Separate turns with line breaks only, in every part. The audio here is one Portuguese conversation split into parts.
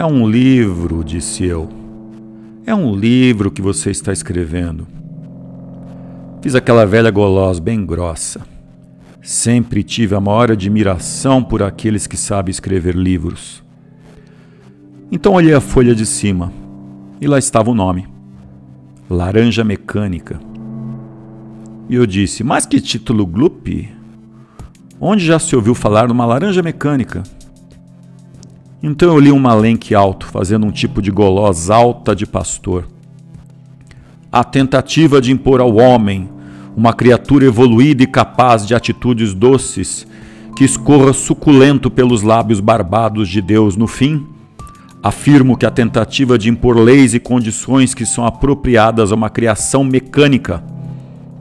É um livro, disse eu. É um livro que você está escrevendo. Fiz aquela velha golosa bem grossa. Sempre tive a maior admiração por aqueles que sabem escrever livros. Então olhei a folha de cima e lá estava o nome: Laranja Mecânica. E eu disse: Mas que título gloop! Onde já se ouviu falar numa laranja mecânica? Então eu li um malenque alto, fazendo um tipo de golosa alta de pastor. A tentativa de impor ao homem uma criatura evoluída e capaz de atitudes doces, que escorra suculento pelos lábios barbados de Deus no fim, afirmo que a tentativa de impor leis e condições que são apropriadas a uma criação mecânica.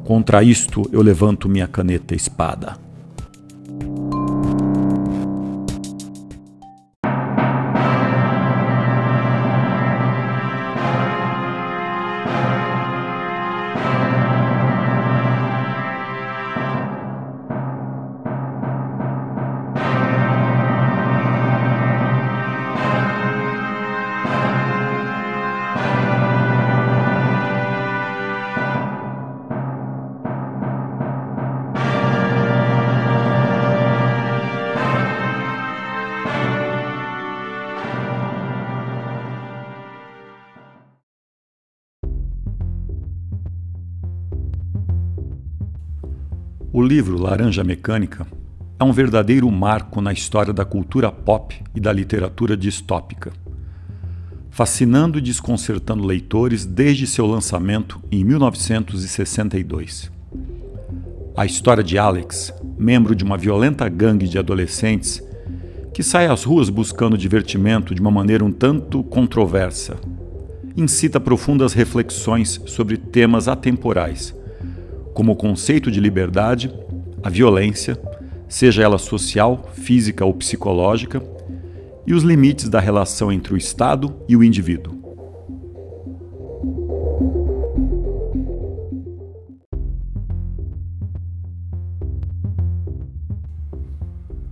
Contra isto eu levanto minha caneta espada. Livro Laranja Mecânica é um verdadeiro marco na história da cultura pop e da literatura distópica, fascinando e desconcertando leitores desde seu lançamento em 1962. A história de Alex, membro de uma violenta gangue de adolescentes que sai às ruas buscando divertimento de uma maneira um tanto controversa, incita profundas reflexões sobre temas atemporais como o conceito de liberdade, a violência, seja ela social, física ou psicológica, e os limites da relação entre o Estado e o indivíduo.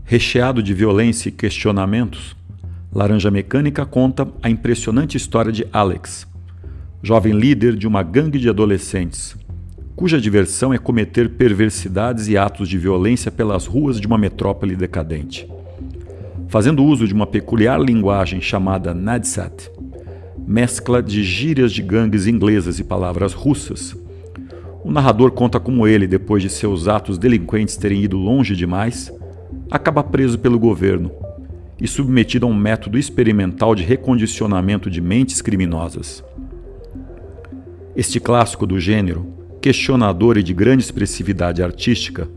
Recheado de violência e questionamentos, Laranja Mecânica conta a impressionante história de Alex, jovem líder de uma gangue de adolescentes cuja diversão é cometer perversidades e atos de violência pelas ruas de uma metrópole decadente. Fazendo uso de uma peculiar linguagem chamada Nadsat, mescla de gírias de gangues inglesas e palavras russas, o narrador conta como ele, depois de seus atos delinquentes terem ido longe demais, acaba preso pelo governo e submetido a um método experimental de recondicionamento de mentes criminosas. Este clássico do gênero questionador e de grande expressividade artística,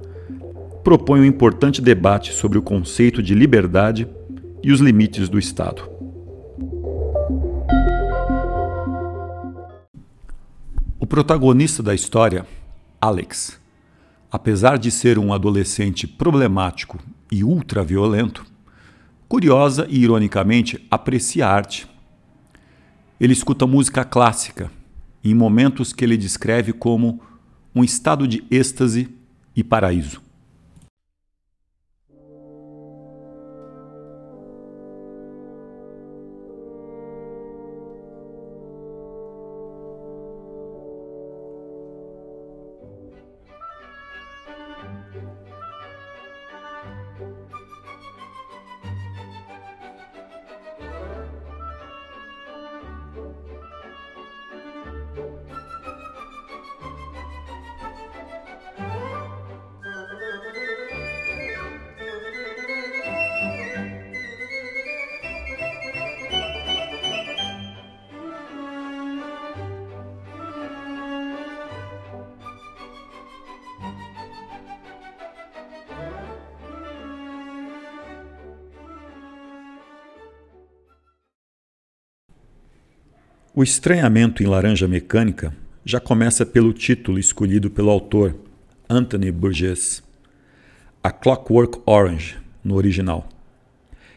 propõe um importante debate sobre o conceito de liberdade e os limites do Estado. O protagonista da história, Alex, apesar de ser um adolescente problemático e ultraviolento, curiosa e ironicamente aprecia a arte. Ele escuta música clássica em momentos que ele descreve como um estado de êxtase e paraíso. O estranhamento em Laranja Mecânica já começa pelo título escolhido pelo autor, Anthony Burgess. A Clockwork Orange, no original.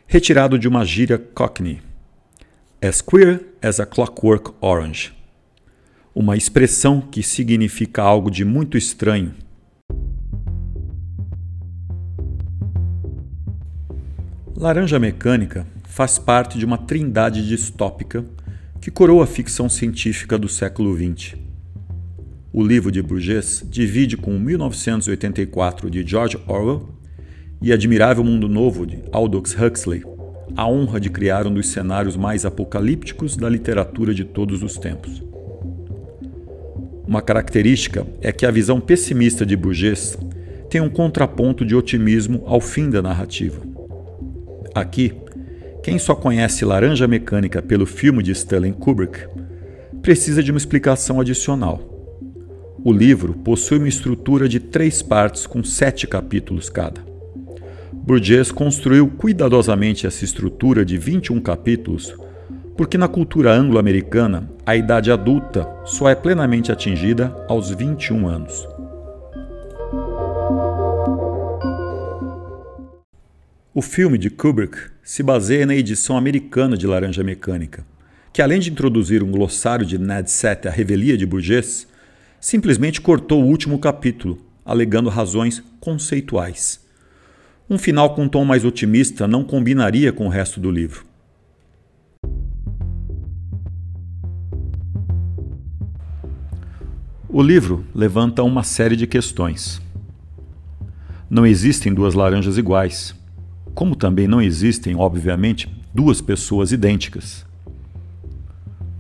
Retirado de uma gíria Cockney. As queer as a Clockwork Orange. Uma expressão que significa algo de muito estranho. Laranja Mecânica faz parte de uma trindade distópica que coroa a ficção científica do século XX. O livro de Burgess divide com 1984 de George Orwell e Admirável Mundo Novo de Aldous Huxley a honra de criar um dos cenários mais apocalípticos da literatura de todos os tempos. Uma característica é que a visão pessimista de Burgess tem um contraponto de otimismo ao fim da narrativa. Aqui, quem só conhece Laranja Mecânica pelo filme de Stanley Kubrick precisa de uma explicação adicional. O livro possui uma estrutura de três partes com sete capítulos cada. Burgess construiu cuidadosamente essa estrutura de 21 capítulos porque na cultura anglo-americana a idade adulta só é plenamente atingida aos 21 anos. O filme de Kubrick se baseia na edição americana de Laranja Mecânica, que além de introduzir um glossário de Ned Set à revelia de Burgess, simplesmente cortou o último capítulo, alegando razões conceituais. Um final com um tom mais otimista não combinaria com o resto do livro. O livro levanta uma série de questões. Não existem duas laranjas iguais como também não existem, obviamente, duas pessoas idênticas.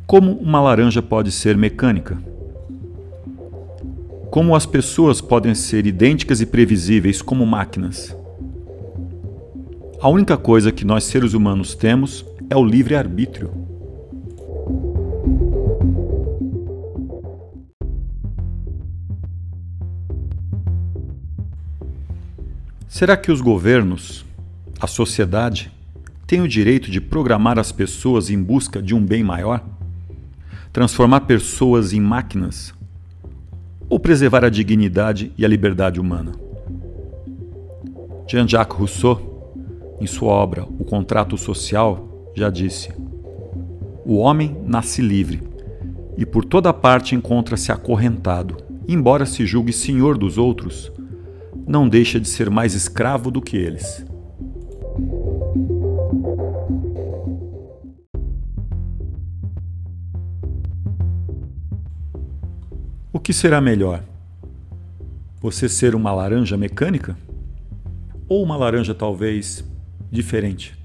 Como uma laranja pode ser mecânica? Como as pessoas podem ser idênticas e previsíveis como máquinas? A única coisa que nós seres humanos temos é o livre-arbítrio. Será que os governos a sociedade tem o direito de programar as pessoas em busca de um bem maior? Transformar pessoas em máquinas? Ou preservar a dignidade e a liberdade humana? Jean-Jacques Rousseau, em sua obra O Contrato Social, já disse: O homem nasce livre e por toda parte encontra-se acorrentado, embora se julgue senhor dos outros, não deixa de ser mais escravo do que eles. Que será melhor? Você ser uma laranja mecânica? Ou uma laranja talvez diferente?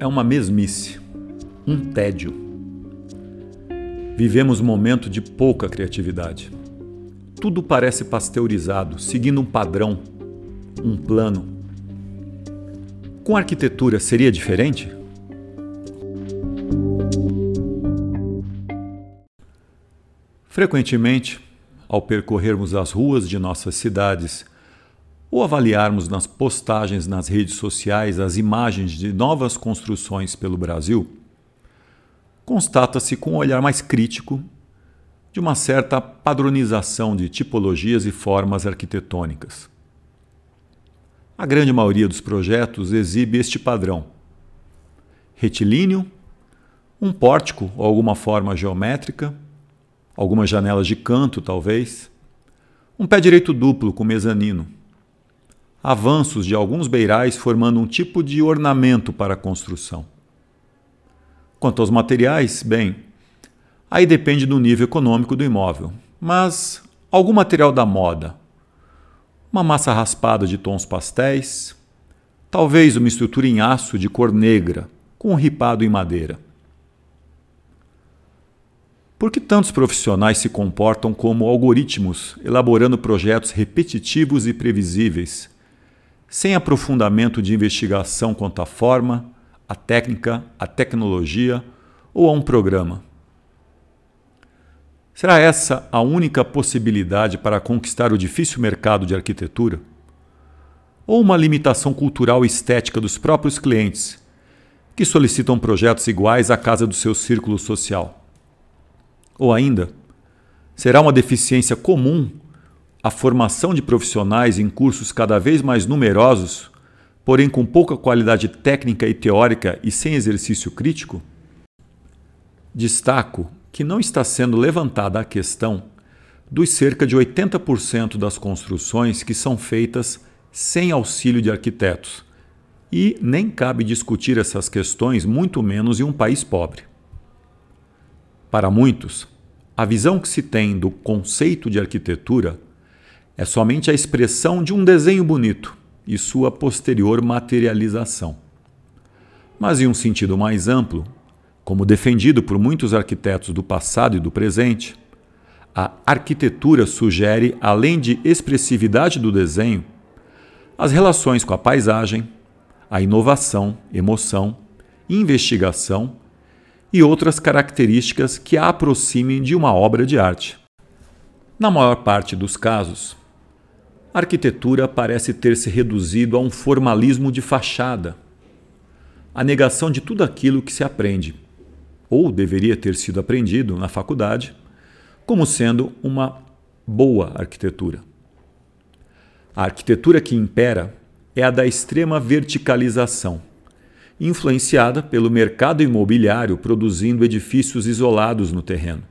É uma mesmice, um tédio. Vivemos um momento de pouca criatividade. Tudo parece pasteurizado, seguindo um padrão, um plano. Com arquitetura seria diferente? Frequentemente, ao percorrermos as ruas de nossas cidades ou avaliarmos nas postagens nas redes sociais as imagens de novas construções pelo Brasil, constata-se com um olhar mais crítico de uma certa padronização de tipologias e formas arquitetônicas. A grande maioria dos projetos exibe este padrão: retilíneo, um pórtico ou alguma forma geométrica, algumas janelas de canto, talvez, Um pé direito duplo com mezanino. Avanços de alguns beirais formando um tipo de ornamento para a construção. Quanto aos materiais, bem, aí depende do nível econômico do imóvel. Mas algum material da moda, uma massa raspada de tons pastéis, talvez uma estrutura em aço de cor negra, com um ripado em madeira. Por que tantos profissionais se comportam como algoritmos, elaborando projetos repetitivos e previsíveis, sem aprofundamento de investigação quanto à forma, à técnica, à tecnologia ou a um programa? Será essa a única possibilidade para conquistar o difícil mercado de arquitetura? Ou uma limitação cultural e estética dos próprios clientes, que solicitam projetos iguais à casa do seu círculo social? Ou ainda, será uma deficiência comum a formação de profissionais em cursos cada vez mais numerosos, porém com pouca qualidade técnica e teórica e sem exercício crítico? Destaco que não está sendo levantada a questão dos cerca de 80% das construções que são feitas sem auxílio de arquitetos. E nem cabe discutir essas questões, muito menos em um país pobre. Para muitos, a visão que se tem do conceito de arquitetura é somente a expressão de um desenho bonito e sua posterior materialização. Mas, em um sentido mais amplo, como defendido por muitos arquitetos do passado e do presente, a arquitetura sugere, além de expressividade do desenho, as relações com a paisagem, a inovação, emoção, investigação e outras características que a aproximem de uma obra de arte. Na maior parte dos casos, a arquitetura parece ter se reduzido a um formalismo de fachada, a negação de tudo aquilo que se aprende ou deveria ter sido aprendido na faculdade, como sendo uma boa arquitetura. A arquitetura que impera é a da extrema verticalização, influenciada pelo mercado imobiliário produzindo edifícios isolados no terreno.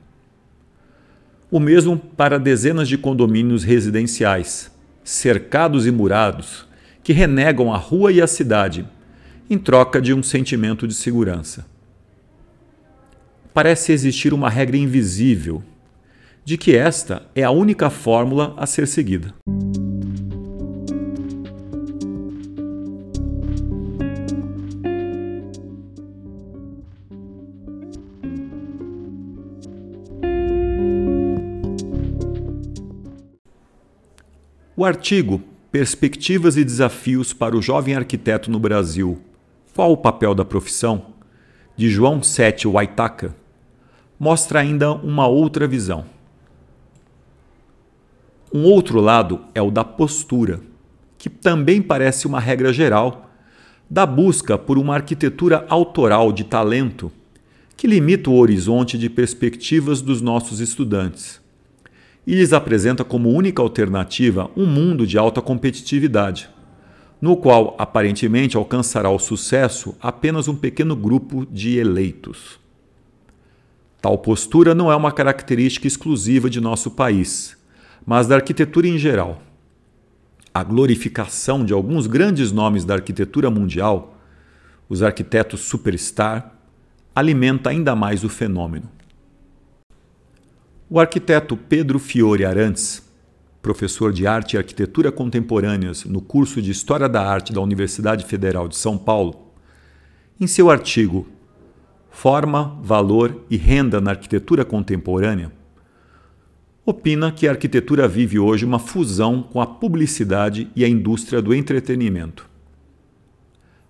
O mesmo para dezenas de condomínios residenciais, cercados e murados, que renegam a rua e a cidade em troca de um sentimento de segurança parece existir uma regra invisível de que esta é a única fórmula a ser seguida. O artigo Perspectivas e Desafios para o Jovem Arquiteto no Brasil Qual o papel da profissão? de João Sete Waitaka, mostra ainda uma outra visão. Um outro lado é o da postura, que também parece uma regra geral da busca por uma arquitetura autoral de talento que limita o horizonte de perspectivas dos nossos estudantes e lhes apresenta como única alternativa um mundo de alta competitividade, no qual aparentemente alcançará o sucesso apenas um pequeno grupo de eleitos. Tal postura não é uma característica exclusiva de nosso país, mas da arquitetura em geral. A glorificação de alguns grandes nomes da arquitetura mundial, os arquitetos superstar, alimenta ainda mais o fenômeno. O arquiteto Pedro Fiore Arantes, professor de arte e arquitetura contemporâneas no curso de História da Arte da Universidade Federal de São Paulo, em seu artigo forma, valor e renda na arquitetura contemporânea, opina que a arquitetura vive hoje uma fusão com a publicidade e a indústria do entretenimento.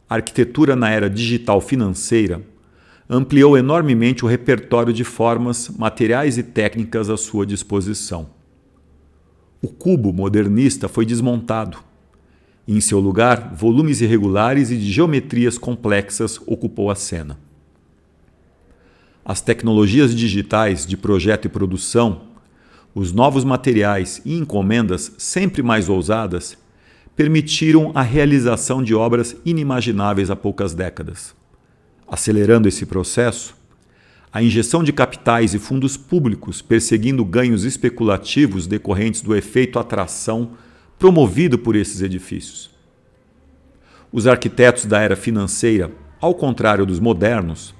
A arquitetura na era digital financeira ampliou enormemente o repertório de formas, materiais e técnicas à sua disposição. O cubo modernista foi desmontado. Em seu lugar, volumes irregulares e de geometrias complexas ocupou a cena. As tecnologias digitais de projeto e produção, os novos materiais e encomendas sempre mais ousadas permitiram a realização de obras inimagináveis há poucas décadas. Acelerando esse processo, a injeção de capitais e fundos públicos perseguindo ganhos especulativos decorrentes do efeito atração promovido por esses edifícios. Os arquitetos da era financeira, ao contrário dos modernos,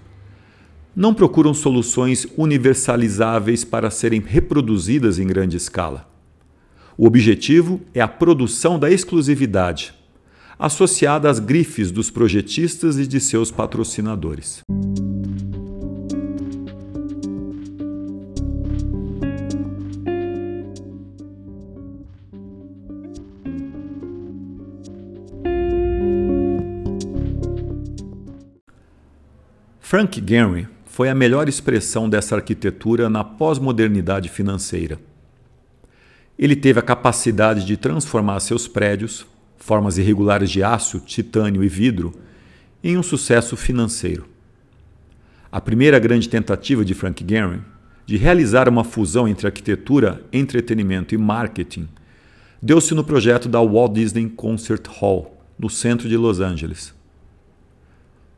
não procuram soluções universalizáveis para serem reproduzidas em grande escala. O objetivo é a produção da exclusividade, associada às grifes dos projetistas e de seus patrocinadores. Frank Gehry foi a melhor expressão dessa arquitetura na pós-modernidade financeira. Ele teve a capacidade de transformar seus prédios, formas irregulares de aço, titânio e vidro, em um sucesso financeiro. A primeira grande tentativa de Frank Gehry de realizar uma fusão entre arquitetura, entretenimento e marketing deu-se no projeto da Walt Disney Concert Hall, no centro de Los Angeles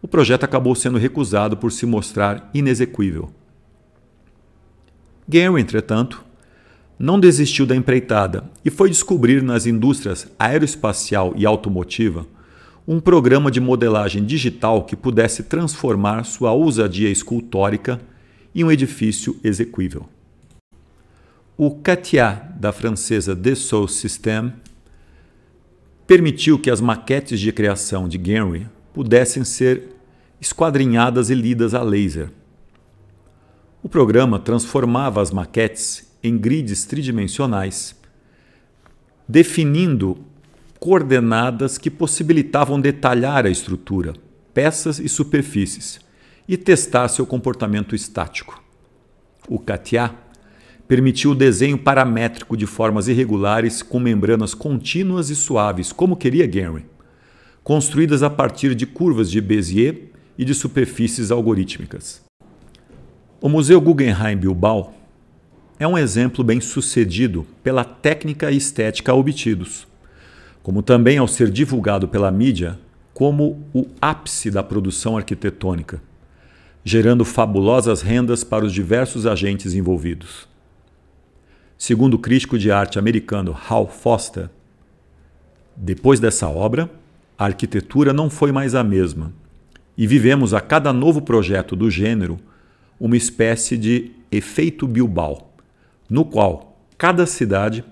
o projeto acabou sendo recusado por se mostrar inexequível. Gary, entretanto, não desistiu da empreitada e foi descobrir nas indústrias aeroespacial e automotiva um programa de modelagem digital que pudesse transformar sua ousadia escultórica em um edifício exequível. O CATIA da francesa Dassault Systèmes permitiu que as maquetes de criação de Gary pudessem ser esquadrinhadas e lidas a laser. O programa transformava as maquetes em grids tridimensionais, definindo coordenadas que possibilitavam detalhar a estrutura, peças e superfícies e testar seu comportamento estático. O CATIA permitiu o desenho paramétrico de formas irregulares com membranas contínuas e suaves, como queria Gehry construídas a partir de curvas de Bézier e de superfícies algorítmicas. O Museu Guggenheim Bilbao é um exemplo bem sucedido pela técnica e estética obtidos, como também ao ser divulgado pela mídia como o ápice da produção arquitetônica, gerando fabulosas rendas para os diversos agentes envolvidos. Segundo o crítico de arte americano Hal Foster, depois dessa obra, a arquitetura não foi mais a mesma, e vivemos a cada novo projeto do gênero uma espécie de efeito Bilbao, no qual cada cidade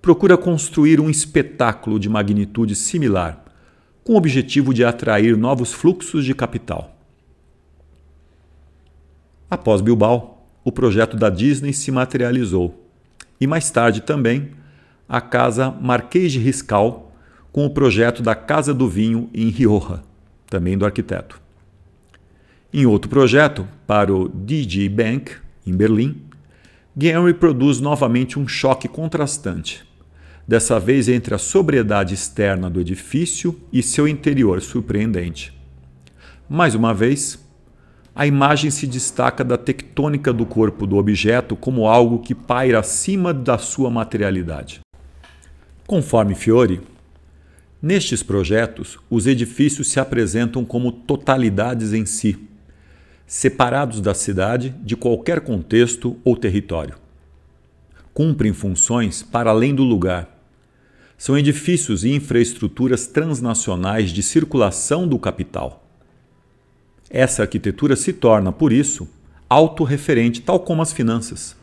procura construir um espetáculo de magnitude similar, com o objetivo de atrair novos fluxos de capital. Após Bilbao, o projeto da Disney se materializou, e mais tarde também a casa Marquês de Riscal com o projeto da Casa do Vinho em Rioja, também do arquiteto. Em outro projeto, para o DG Bank, em Berlim, Gehry produz novamente um choque contrastante, dessa vez entre a sobriedade externa do edifício e seu interior surpreendente. Mais uma vez, a imagem se destaca da tectônica do corpo do objeto como algo que paira acima da sua materialidade. Conforme Fiore, Nestes projetos, os edifícios se apresentam como totalidades em si, separados da cidade de qualquer contexto ou território. Cumprem funções para além do lugar. São edifícios e infraestruturas transnacionais de circulação do capital. Essa arquitetura se torna, por isso, autorreferente, tal como as finanças.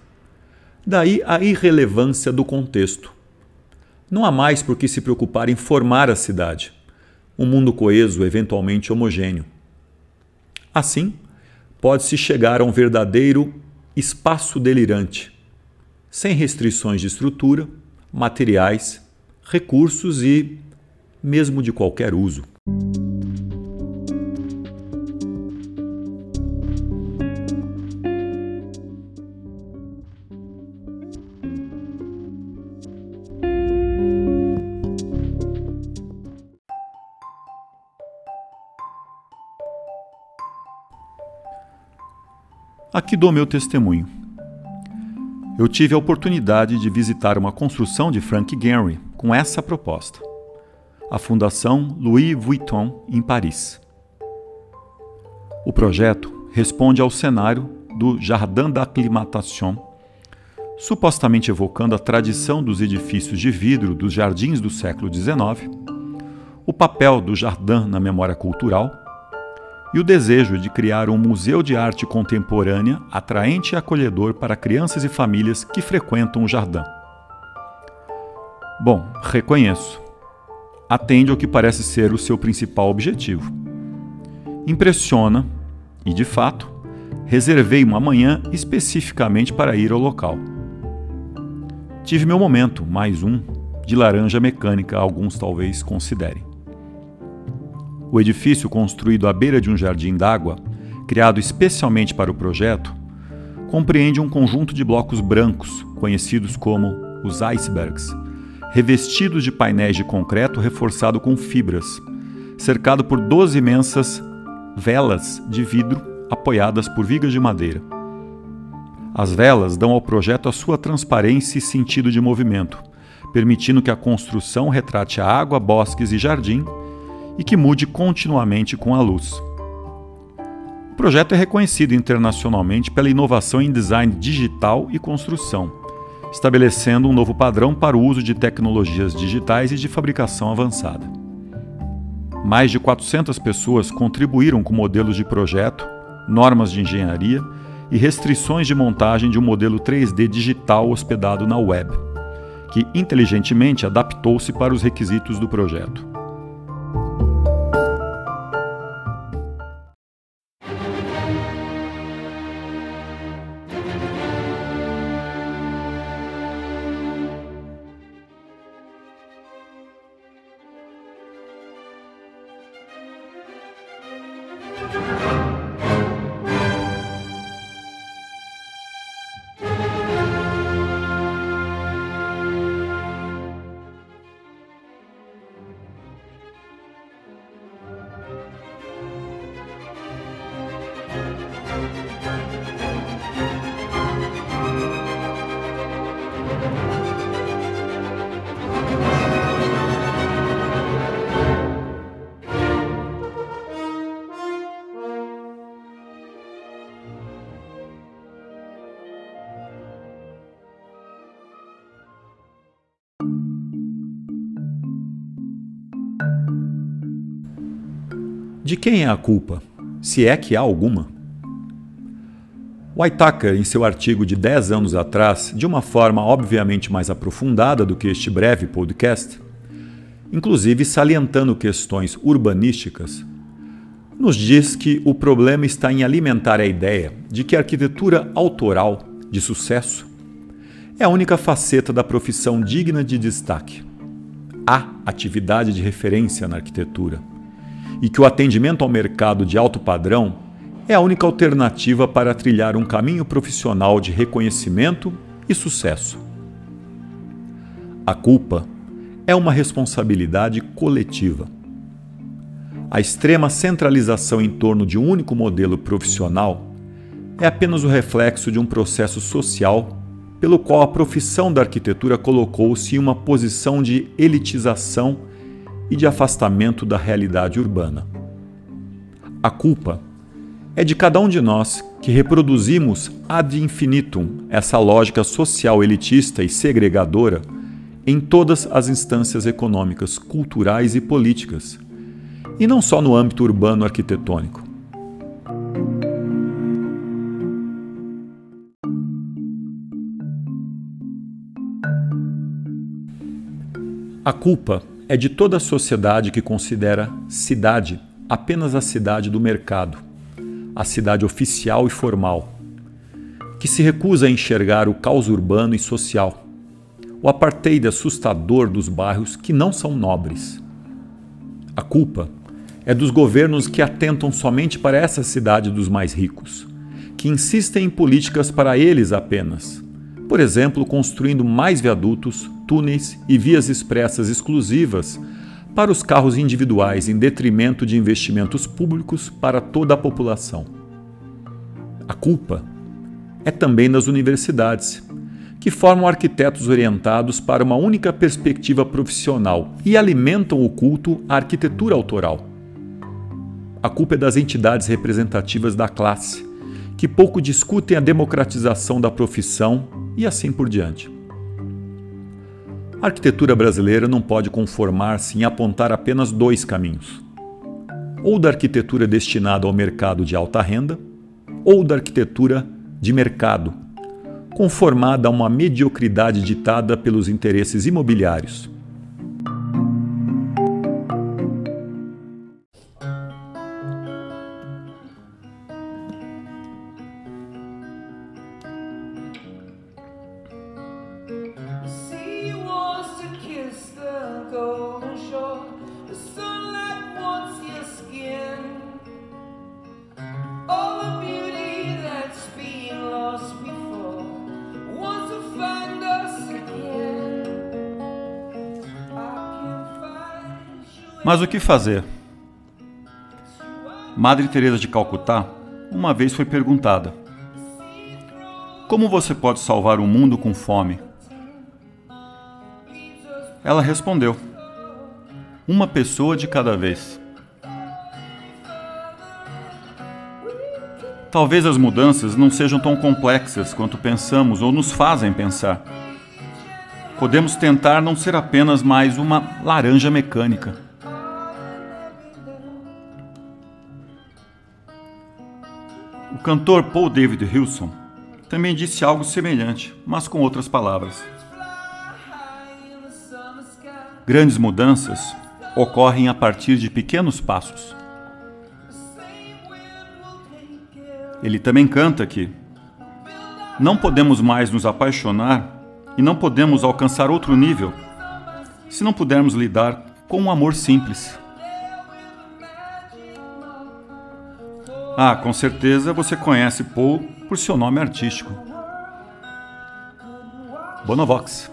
Daí a irrelevância do contexto não há mais por que se preocupar em formar a cidade, um mundo coeso, eventualmente homogêneo. Assim, pode-se chegar a um verdadeiro espaço delirante, sem restrições de estrutura, materiais, recursos e mesmo de qualquer uso. Aqui dou meu testemunho. Eu tive a oportunidade de visitar uma construção de Frank Gehry com essa proposta: a Fundação Louis Vuitton em Paris. O projeto responde ao cenário do Jardin d'Acclimatation, supostamente evocando a tradição dos edifícios de vidro dos jardins do século XIX, o papel do Jardin na memória cultural e o desejo de criar um museu de arte contemporânea atraente e acolhedor para crianças e famílias que frequentam o Jardin. Bom, reconheço. Atende ao que parece ser o seu principal objetivo. Impressiona, e de fato, reservei uma manhã especificamente para ir ao local. Tive meu momento, mais um, de laranja mecânica, alguns talvez considerem. O edifício, construído à beira de um jardim d'água, criado especialmente para o projeto, compreende um conjunto de blocos brancos, conhecidos como os icebergs, revestidos de painéis de concreto reforçado com fibras, cercado por 12 imensas velas de vidro apoiadas por vigas de madeira. As velas dão ao projeto a sua transparência e sentido de movimento, permitindo que a construção retrate a água, bosques e jardim e que mude continuamente com a luz. O projeto é reconhecido internacionalmente pela inovação em design digital e construção, estabelecendo um novo padrão para o uso de tecnologias digitais e de fabricação avançada. Mais de 400 pessoas contribuíram com modelos de projeto, normas de engenharia e restrições de montagem de um modelo 3D digital hospedado na web, que inteligentemente adaptou-se para os requisitos do projeto. De quem é a culpa, se é que há alguma? Whitaker, em seu artigo de 10 anos atrás, de uma forma obviamente mais aprofundada do que este breve podcast, inclusive salientando questões urbanísticas, nos diz que o problema está em alimentar a ideia de que a arquitetura autoral de sucesso é a única faceta da profissão digna de destaque. Há atividade de referência na arquitetura e que o atendimento ao mercado de alto padrão é a única alternativa para trilhar um caminho profissional de reconhecimento e sucesso. A culpa é uma responsabilidade coletiva. A extrema centralização em torno de um único modelo profissional é apenas o reflexo de um processo social pelo qual a profissão da arquitetura colocou-se em uma posição de elitização e de afastamento da realidade urbana. A culpa é de cada um de nós que reproduzimos ad infinitum essa lógica social elitista e segregadora em todas as instâncias econômicas, culturais e políticas, e não só no âmbito urbano arquitetônico. A culpa é de toda a sociedade que considera cidade apenas a cidade do mercado, a cidade oficial e formal, que se recusa a enxergar o caos urbano e social, o apartheid assustador dos bairros que não são nobres. A culpa é dos governos que atentam somente para essa cidade dos mais ricos, que insistem em políticas para eles apenas, por exemplo, construindo mais viadutos, túneis e vias expressas exclusivas para os carros individuais em detrimento de investimentos públicos para toda a população. A culpa é também das universidades, que formam arquitetos orientados para uma única perspectiva profissional e alimentam o culto à arquitetura autoral. A culpa é das entidades representativas da classe,
que pouco discutem a democratização da profissão e assim por diante. A arquitetura brasileira não pode conformar-se em apontar apenas dois caminhos: ou da arquitetura destinada ao mercado de alta renda, ou da arquitetura de mercado, conformada a uma mediocridade ditada pelos interesses imobiliários. Mas o que fazer? Madre Teresa de Calcutá uma vez foi perguntada: Como você pode salvar o mundo com fome? Ela respondeu: Uma pessoa de cada vez. Talvez as mudanças não sejam tão complexas quanto pensamos ou nos fazem pensar. Podemos tentar não ser apenas mais uma laranja mecânica. Cantor Paul David Wilson também disse algo semelhante, mas com outras palavras. Grandes mudanças ocorrem a partir de pequenos passos. Ele também canta que não podemos mais nos apaixonar e não podemos alcançar outro nível se não pudermos lidar com um amor simples. Ah, com certeza você conhece Paul por seu nome artístico. Bonovox.